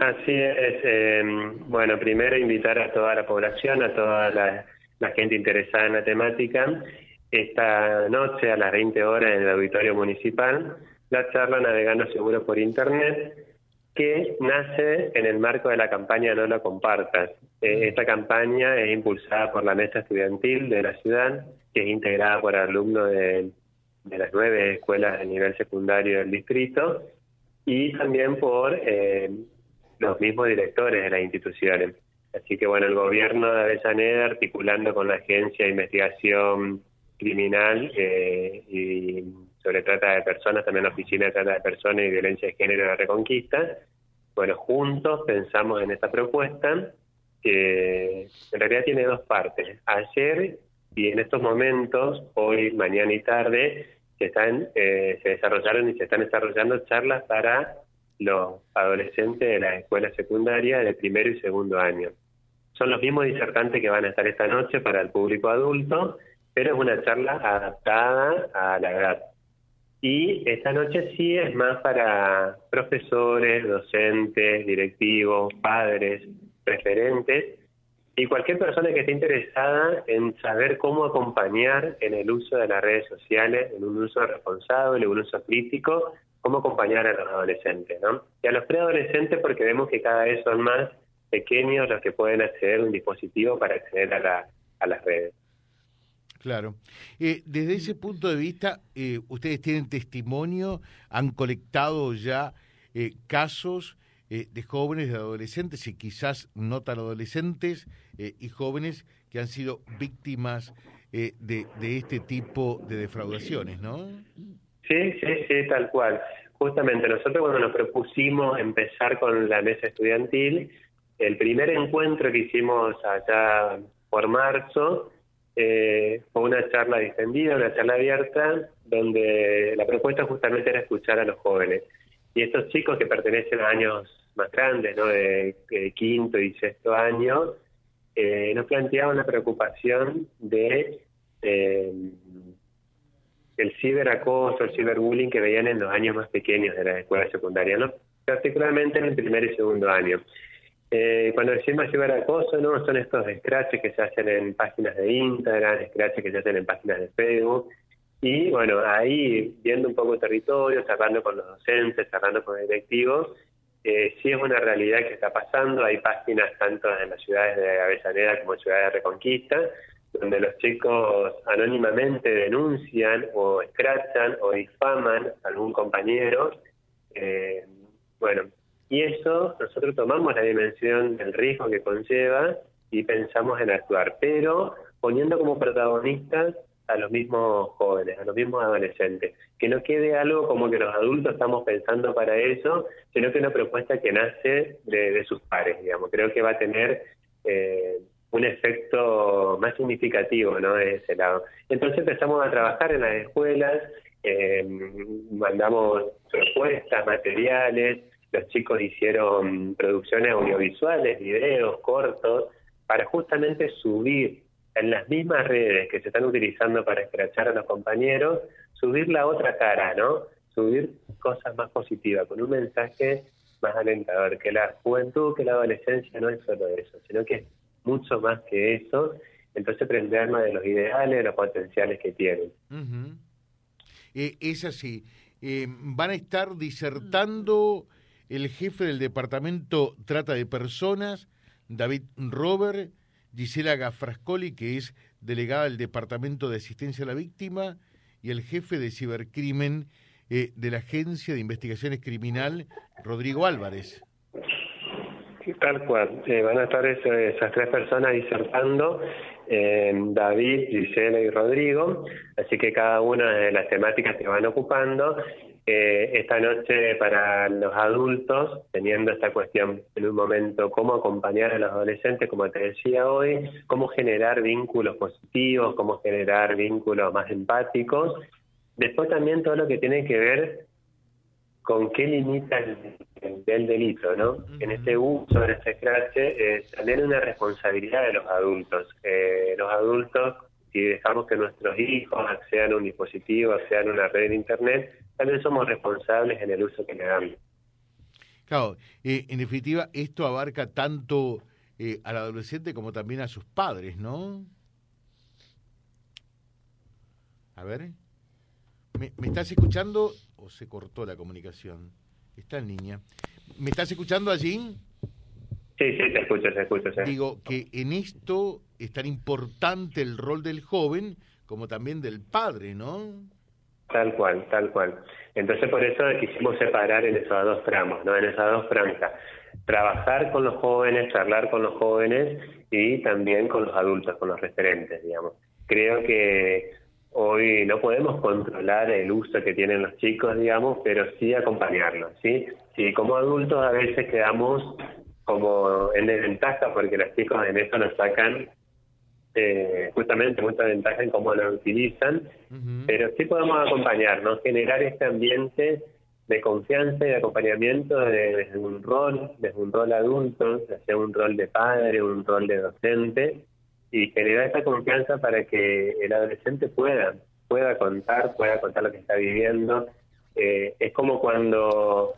Así es. Eh, bueno, primero invitar a toda la población, a toda la, gente interesada en la temática, esta noche a las 20 horas en el auditorio municipal, la charla Navegando Seguro por Internet, que nace en el marco de la campaña No lo compartas. Eh, esta campaña es impulsada por la mesa estudiantil de la ciudad, que es integrada por alumnos de, de las nueve escuelas de nivel secundario del distrito y también por eh, los mismos directores de las instituciones. Así que bueno, el gobierno de Avellaneda, articulando con la Agencia de Investigación Criminal eh, y sobre trata de personas, también la Oficina de Trata de Personas y Violencia de Género de la Reconquista, bueno, juntos pensamos en esta propuesta que en realidad tiene dos partes. Ayer y en estos momentos, hoy, mañana y tarde, se están eh, se desarrollaron y se están desarrollando charlas para los adolescentes de la escuela secundaria de primero y segundo año. Son los mismos disertantes que van a estar esta noche para el público adulto, pero es una charla adaptada a la edad. Y esta noche sí es más para profesores, docentes, directivos, padres, referentes y cualquier persona que esté interesada en saber cómo acompañar en el uso de las redes sociales, en un uso responsable, un uso crítico, cómo acompañar a los adolescentes, ¿no? Y a los preadolescentes porque vemos que cada vez son más pequeños los que pueden acceder a un dispositivo para acceder a, la, a las redes. Claro. Eh, desde ese punto de vista, eh, ustedes tienen testimonio, han colectado ya eh, casos de jóvenes, de adolescentes y quizás no tan adolescentes y jóvenes que han sido víctimas de, de este tipo de defraudaciones, ¿no? Sí, sí, sí, tal cual. Justamente nosotros cuando nos propusimos empezar con la mesa estudiantil, el primer encuentro que hicimos allá por marzo eh, fue una charla distendida, una charla abierta, donde la propuesta justamente era escuchar a los jóvenes. Y estos chicos que pertenecen a años más grandes, ¿no? de, quinto y sexto año, eh, nos planteaban la preocupación de eh, el ciberacoso, el ciberbullying que veían en los años más pequeños de la escuela secundaria, ¿no? particularmente en el primer y segundo año. Eh, cuando decimos ciberacoso, ¿no? son estos scratches que se hacen en páginas de Instagram, scratches que se hacen en páginas de Facebook. Y bueno, ahí viendo un poco el territorio, charlando con los docentes, charlando con directivos, eh, sí es una realidad que está pasando. Hay páginas tanto en las ciudades de Avellaneda como en ciudades de Reconquista, donde los chicos anónimamente denuncian o escrachan o difaman a algún compañero. Eh, bueno, y eso nosotros tomamos la dimensión del riesgo que conlleva y pensamos en actuar, pero poniendo como protagonistas a los mismos jóvenes, a los mismos adolescentes. Que no quede algo como que los adultos estamos pensando para eso, sino que una propuesta que nace de, sus pares, digamos. Creo que va a tener eh, un efecto más significativo ¿no? de ese lado. Entonces empezamos a trabajar en las escuelas, eh, mandamos propuestas, materiales, los chicos hicieron producciones audiovisuales, videos, cortos, para justamente subir en las mismas redes que se están utilizando para escrachar a los compañeros, subir la otra cara, ¿no? Subir cosas más positivas, con un mensaje más alentador, que la juventud, que la adolescencia no es solo eso, sino que mucho más que eso, entonces más de los ideales, de los potenciales que tienen. Eh, es así. Eh, van a estar disertando el jefe del departamento Trata de Personas, David Robert, Gisela Gafrascoli, que es delegada del Departamento de Asistencia a la Víctima, y el jefe de Cibercrimen eh, de la Agencia de Investigaciones Criminal, Rodrigo Álvarez. Tal cual. Eh, van a estar esas tres personas disertando, eh, David, Gisela y Rodrigo, así que cada una de las temáticas que van ocupando. Eh, esta noche para los adultos, teniendo esta cuestión en un momento, cómo acompañar a los adolescentes, como te decía hoy, cómo generar vínculos positivos, cómo generar vínculos más empáticos. Después también todo lo que tiene que ver con qué limita el, delito, ¿no? En este uso, en este scratch, eh, también una responsabilidad de los adultos. Eh, los adultos, si dejamos que nuestros hijos accedan a un dispositivo, accedan a una red de Internet, también somos responsables en el uso que le damos. Claro, eh, en definitiva, esto abarca tanto eh, al adolescente como también a sus padres, ¿no? A ver. ¿Me, estás escuchando o se cortó la comunicación? Está en línea. ¿Me estás escuchando allí? Sí, sí, te escucho, te escucho. Digo que en esto es tan importante el rol del joven como también del padre, ¿no? Tal cual, tal cual. Entonces por eso quisimos separar en esos dos tramos, ¿no? En esas dos franjas. Trabajar con los jóvenes, charlar con los jóvenes y también con los adultos, con los referentes, digamos. Creo que hoy no podemos controlar el uso que tienen los chicos, digamos, pero sí acompañarlos, ¿sí? Sí, como adultos a veces quedamos como en desventaja porque los chicos en eso nos sacan eh, justamente mucha ventaja en cómo lo utilizan, pero sí podemos acompañarnos, generar este ambiente de confianza y de acompañamiento desde un rol, desde un rol adulto, sea un rol de padre, un rol de docente, y generar esa confianza para que el adolescente pueda, pueda contar, pueda contar lo que está viviendo. Eh, es como cuando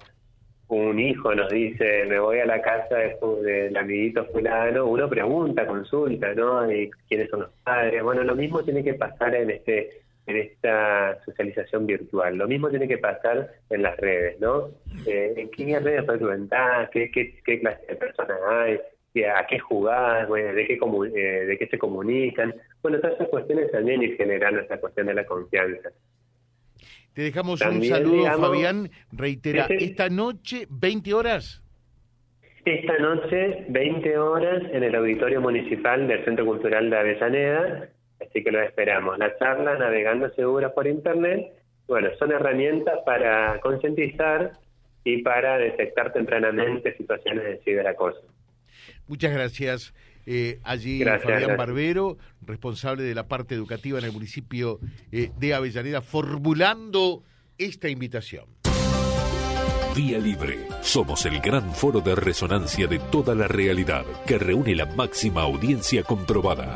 un hijo nos dice, me voy a la casa del amiguito fulano, uno pregunta, consulta, ¿no? Y quiénes son los padres. Bueno, lo mismo tiene que pasar en este en esta socialización virtual. Lo mismo tiene que pasar en las redes, ¿no? Eh, ¿En qué redes frecuentás? ¿Qué, qué, qué clase de personas hay? ¿A qué jugás? ¿de, qué eh, ¿De qué se comunican? Bueno, todas esas cuestiones también ir generando esa cuestión de la confianza. Te dejamos un saludo, Fabián. Reitera, esta noche, 20 horas. Esta noche, 20 horas, en el Auditorio Municipal del Centro Cultural de Avellaneda. Así que lo esperamos. La charla, Navegando Segura por Internet, bueno, son herramientas para concientizar y para detectar tempranamente situaciones de ciberacoso. Muchas gracias. Eh, allí Fabián Barbero, responsable de la parte educativa en el municipio eh, de Avellaneda, formulando esta invitación. Vía Libre. Somos el gran foro de resonancia de toda la realidad que reúne la máxima audiencia comprobada.